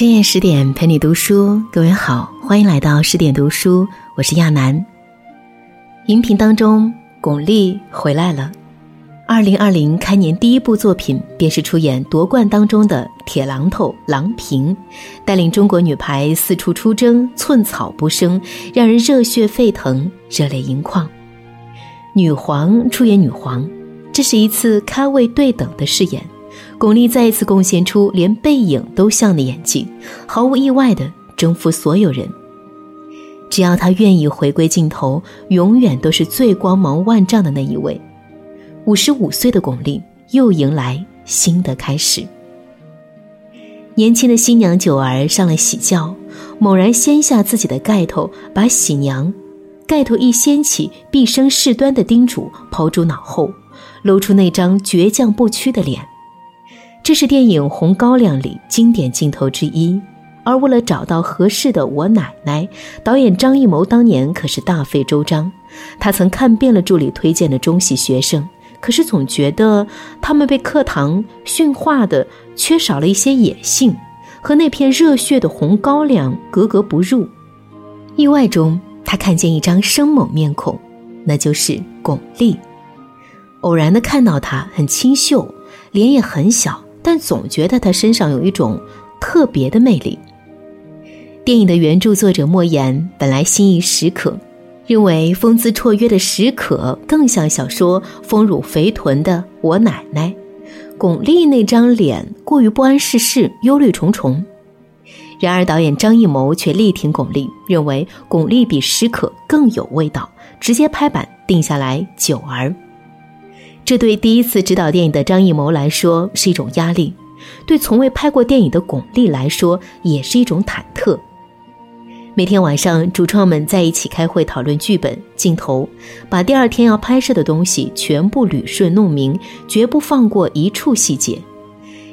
深夜十点陪你读书，各位好，欢迎来到十点读书，我是亚楠。荧屏当中，巩俐回来了。二零二零开年第一部作品便是出演夺冠当中的铁榔头郎平，带领中国女排四处出征，寸草不生，让人热血沸腾，热泪盈眶。女皇出演女皇，这是一次咖位对等的饰演。巩俐再一次贡献出连背影都像的演技，毫无意外的征服所有人。只要她愿意回归镜头，永远都是最光芒万丈的那一位。五十五岁的巩俐又迎来新的开始。年轻的新娘九儿上了喜轿，猛然掀下自己的盖头，把喜娘盖头一掀起，毕生事端的叮嘱抛诸脑后，露出那张倔强不屈的脸。这是电影《红高粱》里经典镜头之一，而为了找到合适的我奶奶，导演张艺谋当年可是大费周章。他曾看遍了助理推荐的中戏学生，可是总觉得他们被课堂驯化的缺少了一些野性，和那片热血的红高粱格格不入。意外中，他看见一张生猛面孔，那就是巩俐。偶然的看到她，很清秀，脸也很小。但总觉得他身上有一种特别的魅力。电影的原著作者莫言本来心仪史可，认为风姿绰约的史可更像小说丰乳肥臀的我奶奶，巩俐那张脸过于不谙世事，忧虑重重。然而导演张艺谋却力挺巩俐，认为巩俐比史可更有味道，直接拍板定下来九儿。这对第一次执导电影的张艺谋来说是一种压力，对从未拍过电影的巩俐来说也是一种忐忑。每天晚上，主创们在一起开会讨论剧本、镜头，把第二天要拍摄的东西全部捋顺弄明，绝不放过一处细节。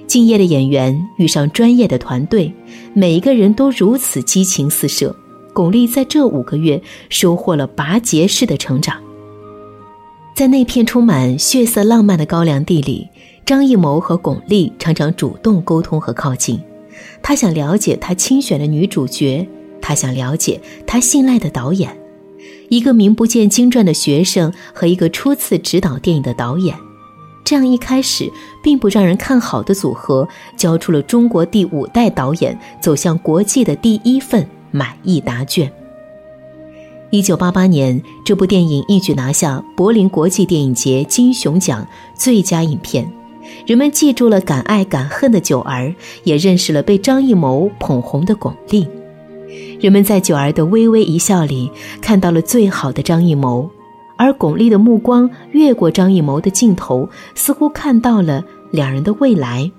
敬业的演员遇上专业的团队，每一个人都如此激情四射。巩俐在这五个月收获了拔节式的成长。在那片充满血色浪漫的高粱地里，张艺谋和巩俐常常主动沟通和靠近。他想了解他亲选的女主角，他想了解他信赖的导演。一个名不见经传的学生和一个初次执导电影的导演，这样一开始并不让人看好的组合，交出了中国第五代导演走向国际的第一份满意答卷。一九八八年，这部电影一举拿下柏林国际电影节金熊奖最佳影片。人们记住了敢爱敢恨的九儿，也认识了被张艺谋捧红的巩俐。人们在九儿的微微一笑里看到了最好的张艺谋，而巩俐的目光越过张艺谋的镜头，似乎看到了两人的未来。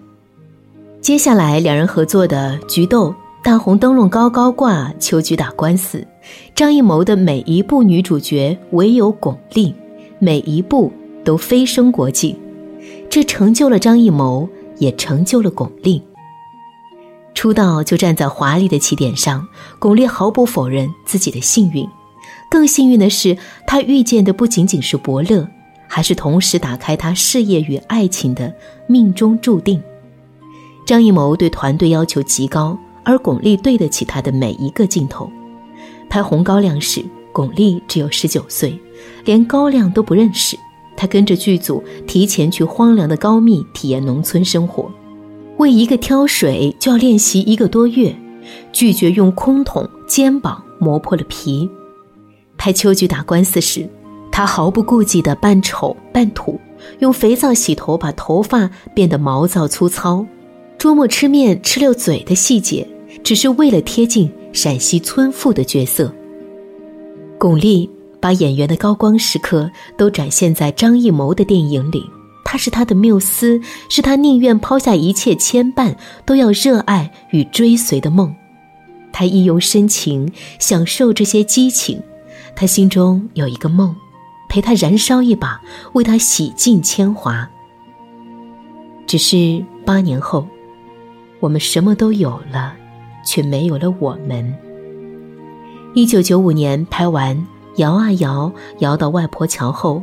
接下来，两人合作的《菊豆》。大红灯笼高高挂，秋菊打官司。张艺谋的每一部女主角唯有巩俐，每一部都飞升国际，这成就了张艺谋，也成就了巩俐。出道就站在华丽的起点上，巩俐毫不否认自己的幸运，更幸运的是，她遇见的不仅仅是伯乐，还是同时打开她事业与爱情的命中注定。张艺谋对团队要求极高。而巩俐对得起他的每一个镜头。拍《红高粱》时，巩俐只有十九岁，连高粱都不认识。她跟着剧组提前去荒凉的高密体验农村生活，为一个挑水就要练习一个多月，拒绝用空桶，肩膀磨破了皮。拍《秋菊打官司》时，她毫不顾忌地扮丑扮土，用肥皂洗头，把头发变得毛躁粗糙，捉摸吃面吃溜嘴的细节。只是为了贴近陕西村妇的角色。巩俐把演员的高光时刻都展现在张艺谋的电影里，他是他的缪斯，是他宁愿抛下一切牵绊都要热爱与追随的梦。他意用深情享受这些激情，他心中有一个梦，陪他燃烧一把，为他洗尽铅华。只是八年后，我们什么都有了。却没有了我们。一九九五年拍完《摇啊摇，摇到外婆桥》后，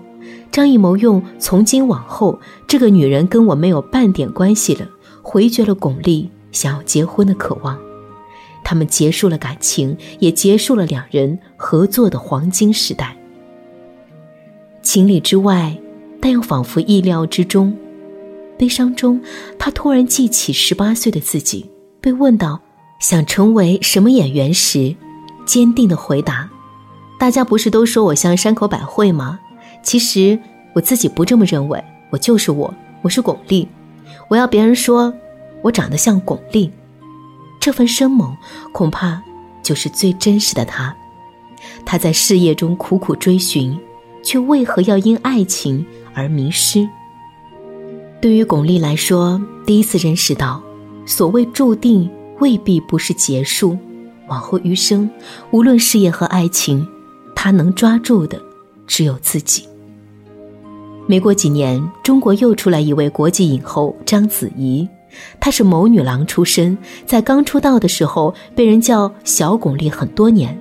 张艺谋用“从今往后，这个女人跟我没有半点关系了”，回绝了巩俐想要结婚的渴望。他们结束了感情，也结束了两人合作的黄金时代。情理之外，但又仿佛意料之中。悲伤中，他突然记起十八岁的自己，被问到想成为什么演员时，坚定的回答：“大家不是都说我像山口百惠吗？其实我自己不这么认为，我就是我，我是巩俐。我要别人说我长得像巩俐。”这份生猛，恐怕就是最真实的他。他在事业中苦苦追寻，却为何要因爱情而迷失？对于巩俐来说，第一次认识到，所谓注定未必不是结束。往后余生，无论事业和爱情，他能抓住的只有自己。没过几年，中国又出来一位国际影后章子怡。她是某女郎出身，在刚出道的时候被人叫小巩俐很多年。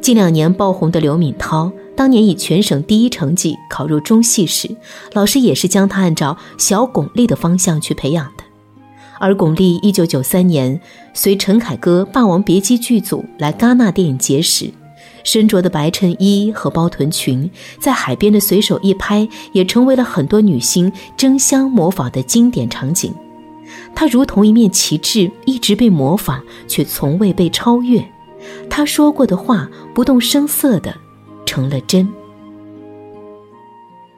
近两年爆红的刘敏涛，当年以全省第一成绩考入中戏时，老师也是将她按照小巩俐的方向去培养的。而巩俐一九九三年随陈凯歌《霸王别姬》剧组来戛纳电影节时，身着的白衬衣和包臀裙，在海边的随手一拍，也成为了很多女星争相模仿的经典场景。她如同一面旗帜，一直被模仿，却从未被超越。她说过的话，不动声色的成了真。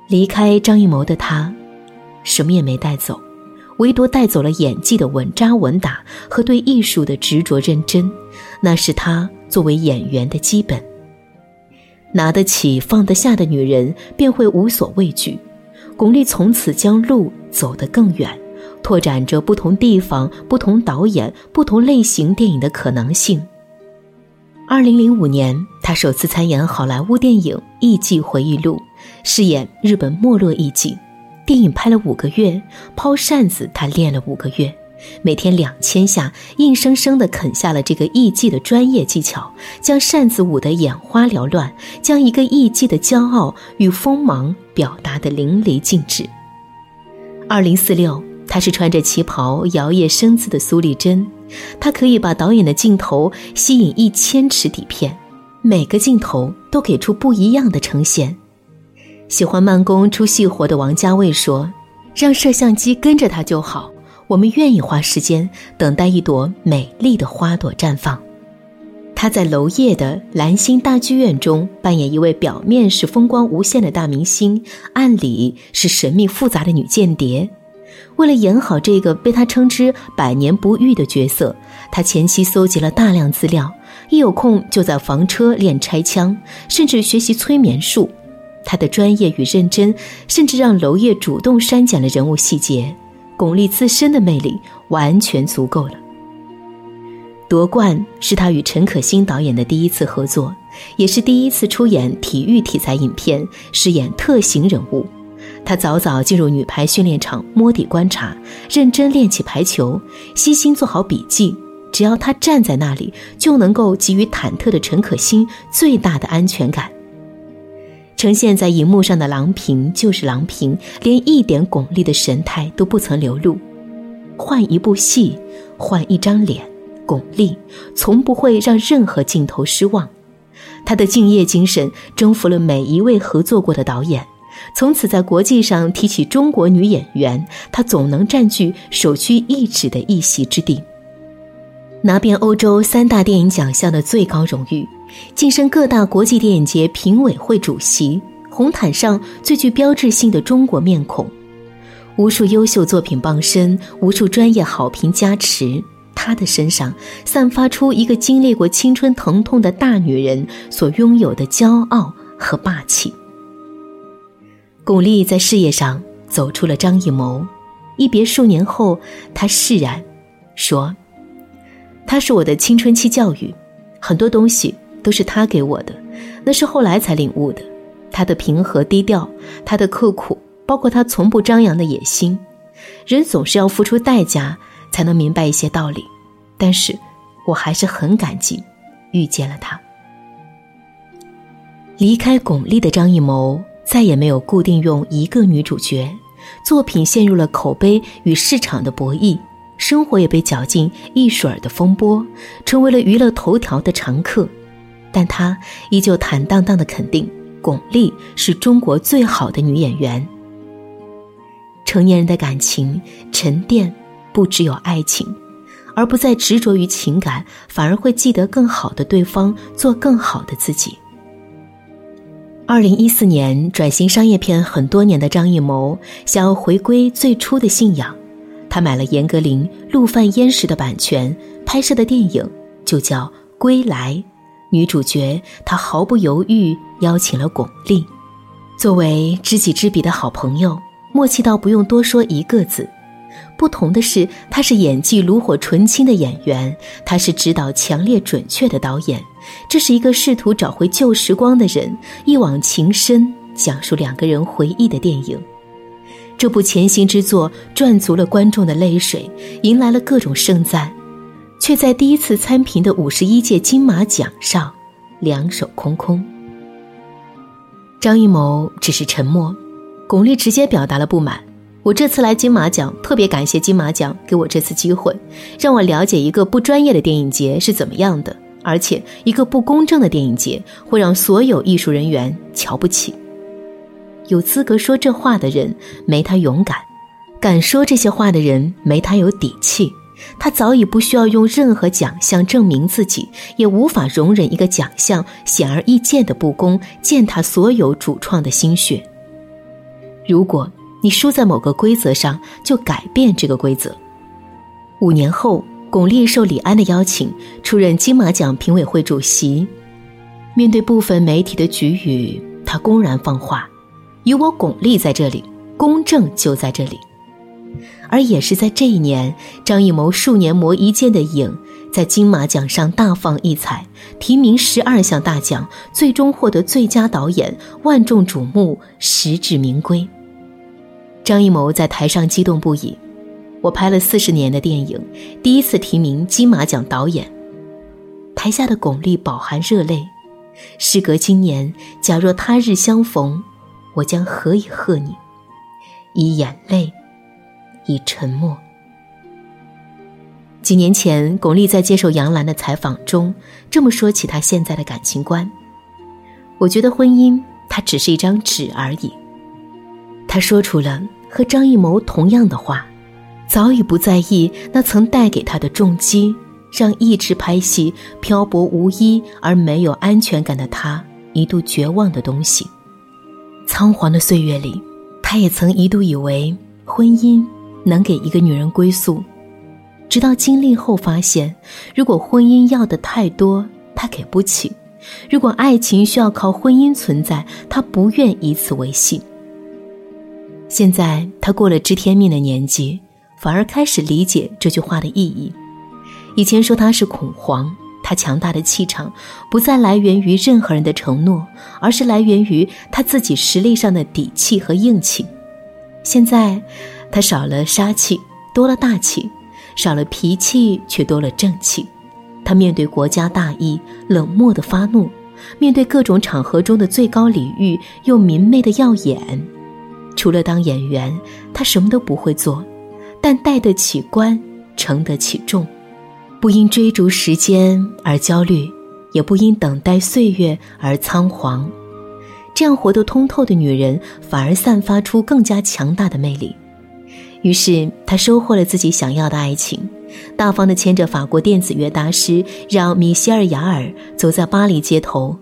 离开张艺谋的他，什么也没带走，唯独带走了演技的稳扎稳打和对艺术的执着认真。那是他作为演员的基本。拿得起放得下的女人，便会无所畏惧。巩俐从此将路走得更远。拓展着不同地方、不同导演、不同类型电影的可能性。二零零五年，他首次参演好莱坞电影《艺伎回忆录》，饰演日本没落艺伎。电影拍了五个月，抛扇子他练了五个月，每天两千下，硬生生地啃下了这个艺伎的专业技巧，将扇子舞得眼花缭乱，将一个艺伎的骄傲与锋芒表达得淋漓尽致。二零四六。她是穿着旗袍摇曳生姿的苏丽珍，她可以把导演的镜头吸引一千尺底片，每个镜头都给出不一样的呈现。喜欢慢工出细活的王家卫说：“让摄像机跟着他就好，我们愿意花时间等待一朵美丽的花朵绽放。”他在娄烨的蓝星大剧院中扮演一位表面是风光无限的大明星，暗里是神秘复杂的女间谍。为了演好这个被他称之“百年不遇”的角色，他前期搜集了大量资料，一有空就在房车练拆枪，甚至学习催眠术。他的专业与认真，甚至让娄烨主动删减了人物细节。巩俐自身的魅力完全足够了。夺冠是他与陈可辛导演的第一次合作，也是第一次出演体育题材影片，饰演特型人物。他早早进入女排训练场摸底观察，认真练起排球，悉心做好笔记。只要他站在那里，就能够给予忐忑的陈可辛最大的安全感。呈现在荧幕上的郎平就是郎平，连一点巩俐的神态都不曾流露。换一部戏，换一张脸，巩俐从不会让任何镜头失望。她的敬业精神征服了每一位合作过的导演。从此，在国际上提起中国女演员，她总能占据首屈一指的一席之地，拿遍欧洲三大电影奖项的最高荣誉，晋升各大国际电影节评委会主席，红毯上最具标志性的中国面孔，无数优秀作品傍身，无数专业好评加持，她的身上散发出一个经历过青春疼痛的大女人所拥有的骄傲和霸气。巩俐在事业上走出了张艺谋，一别数年后，她释然，说：“他是我的青春期教育，很多东西都是他给我的，那是后来才领悟的。他的平和低调，他的刻苦，包括他从不张扬的野心。人总是要付出代价才能明白一些道理，但是我还是很感激遇见了他。离开巩俐的张艺谋。”再也没有固定用一个女主角，作品陷入了口碑与市场的博弈，生活也被搅进一水儿的风波，成为了娱乐头条的常客。但她依旧坦荡荡的肯定，巩俐是中国最好的女演员。成年人的感情沉淀，不只有爱情，而不再执着于情感，反而会记得更好的对方，做更好的自己。二零一四年转型商业片很多年的张艺谋，想要回归最初的信仰，他买了严歌苓《陆犯焉识》的版权，拍摄的电影就叫《归来》，女主角他毫不犹豫邀请了巩俐，作为知己知彼的好朋友，默契到不用多说一个字。不同的是，他是演技炉火纯青的演员，他是指导强烈准确的导演。这是一个试图找回旧时光的人一往情深，讲述两个人回忆的电影。这部潜行之作赚足了观众的泪水，迎来了各种盛赞，却在第一次参评的五十一届金马奖上两手空空。张艺谋只是沉默，巩俐直接表达了不满。我这次来金马奖，特别感谢金马奖给我这次机会，让我了解一个不专业的电影节是怎么样的，而且一个不公正的电影节会让所有艺术人员瞧不起。有资格说这话的人没他勇敢，敢说这些话的人没他有底气。他早已不需要用任何奖项证明自己，也无法容忍一个奖项显而易见的不公践踏所有主创的心血。如果。你输在某个规则上，就改变这个规则。五年后，巩俐受李安的邀请出任金马奖评委会主席。面对部分媒体的局语，他公然放话：“有我巩俐在这里，公正就在这里。”而也是在这一年，张艺谋数年磨一剑的影，在金马奖上大放异彩，提名十二项大奖，最终获得最佳导演，万众瞩目，实至名归。张艺谋在台上激动不已，我拍了四十年的电影，第一次提名金马奖导演。台下的巩俐饱含热泪。时隔今年，假若他日相逢，我将何以贺你？以眼泪，以沉默。几年前，巩俐在接受杨澜的采访中这么说起她现在的感情观：我觉得婚姻它只是一张纸而已。她说出了。和张艺谋同样的话，早已不在意那曾带给他的重击，让一直拍戏漂泊无依而没有安全感的他一度绝望的东西。仓皇的岁月里，他也曾一度以为婚姻能给一个女人归宿，直到经历后发现，如果婚姻要的太多，他给不起；如果爱情需要靠婚姻存在，他不愿以此为信。现在他过了知天命的年纪，反而开始理解这句话的意义。以前说他是恐慌，他强大的气场不再来源于任何人的承诺，而是来源于他自己实力上的底气和硬气。现在，他少了杀气，多了大气；少了脾气，却多了正气。他面对国家大义，冷漠的发怒；面对各种场合中的最高礼遇，又明媚的耀眼。除了当演员，他什么都不会做，但带得起官，承得起重，不因追逐时间而焦虑，也不因等待岁月而仓皇。这样活得通透的女人，反而散发出更加强大的魅力。于是，她收获了自己想要的爱情，大方地牵着法国电子乐大师让米歇尔·雅尔走在巴黎街头。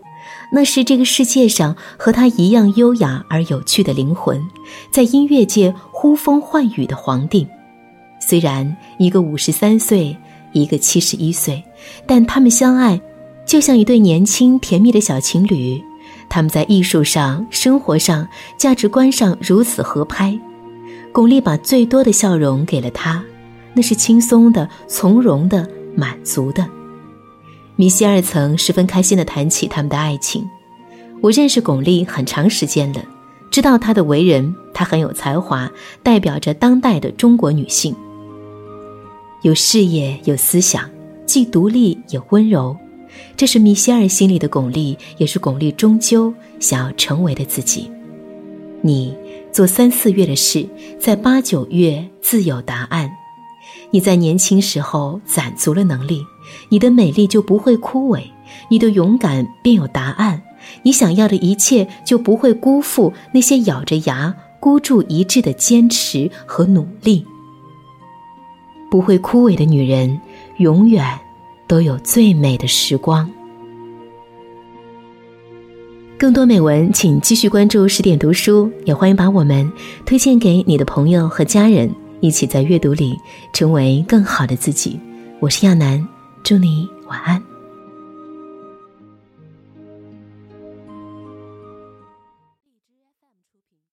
那是这个世界上和他一样优雅而有趣的灵魂，在音乐界呼风唤雨的皇帝。虽然一个五十三岁，一个七十一岁，但他们相爱，就像一对年轻甜蜜的小情侣。他们在艺术上、生活上、价值观上如此合拍。巩俐把最多的笑容给了他，那是轻松的、从容的、满足的。米歇尔曾十分开心地谈起他们的爱情。我认识巩俐很长时间了，知道她的为人，她很有才华，代表着当代的中国女性。有事业，有思想，既独立也温柔，这是米歇尔心里的巩俐，也是巩俐终究想要成为的自己。你做三四月的事，在八九月自有答案。你在年轻时候攒足了能力，你的美丽就不会枯萎，你的勇敢便有答案，你想要的一切就不会辜负那些咬着牙孤注一掷的坚持和努力。不会枯萎的女人，永远都有最美的时光。更多美文，请继续关注十点读书，也欢迎把我们推荐给你的朋友和家人，一起在阅读里成为更好的自己。我是亚楠，祝你晚安。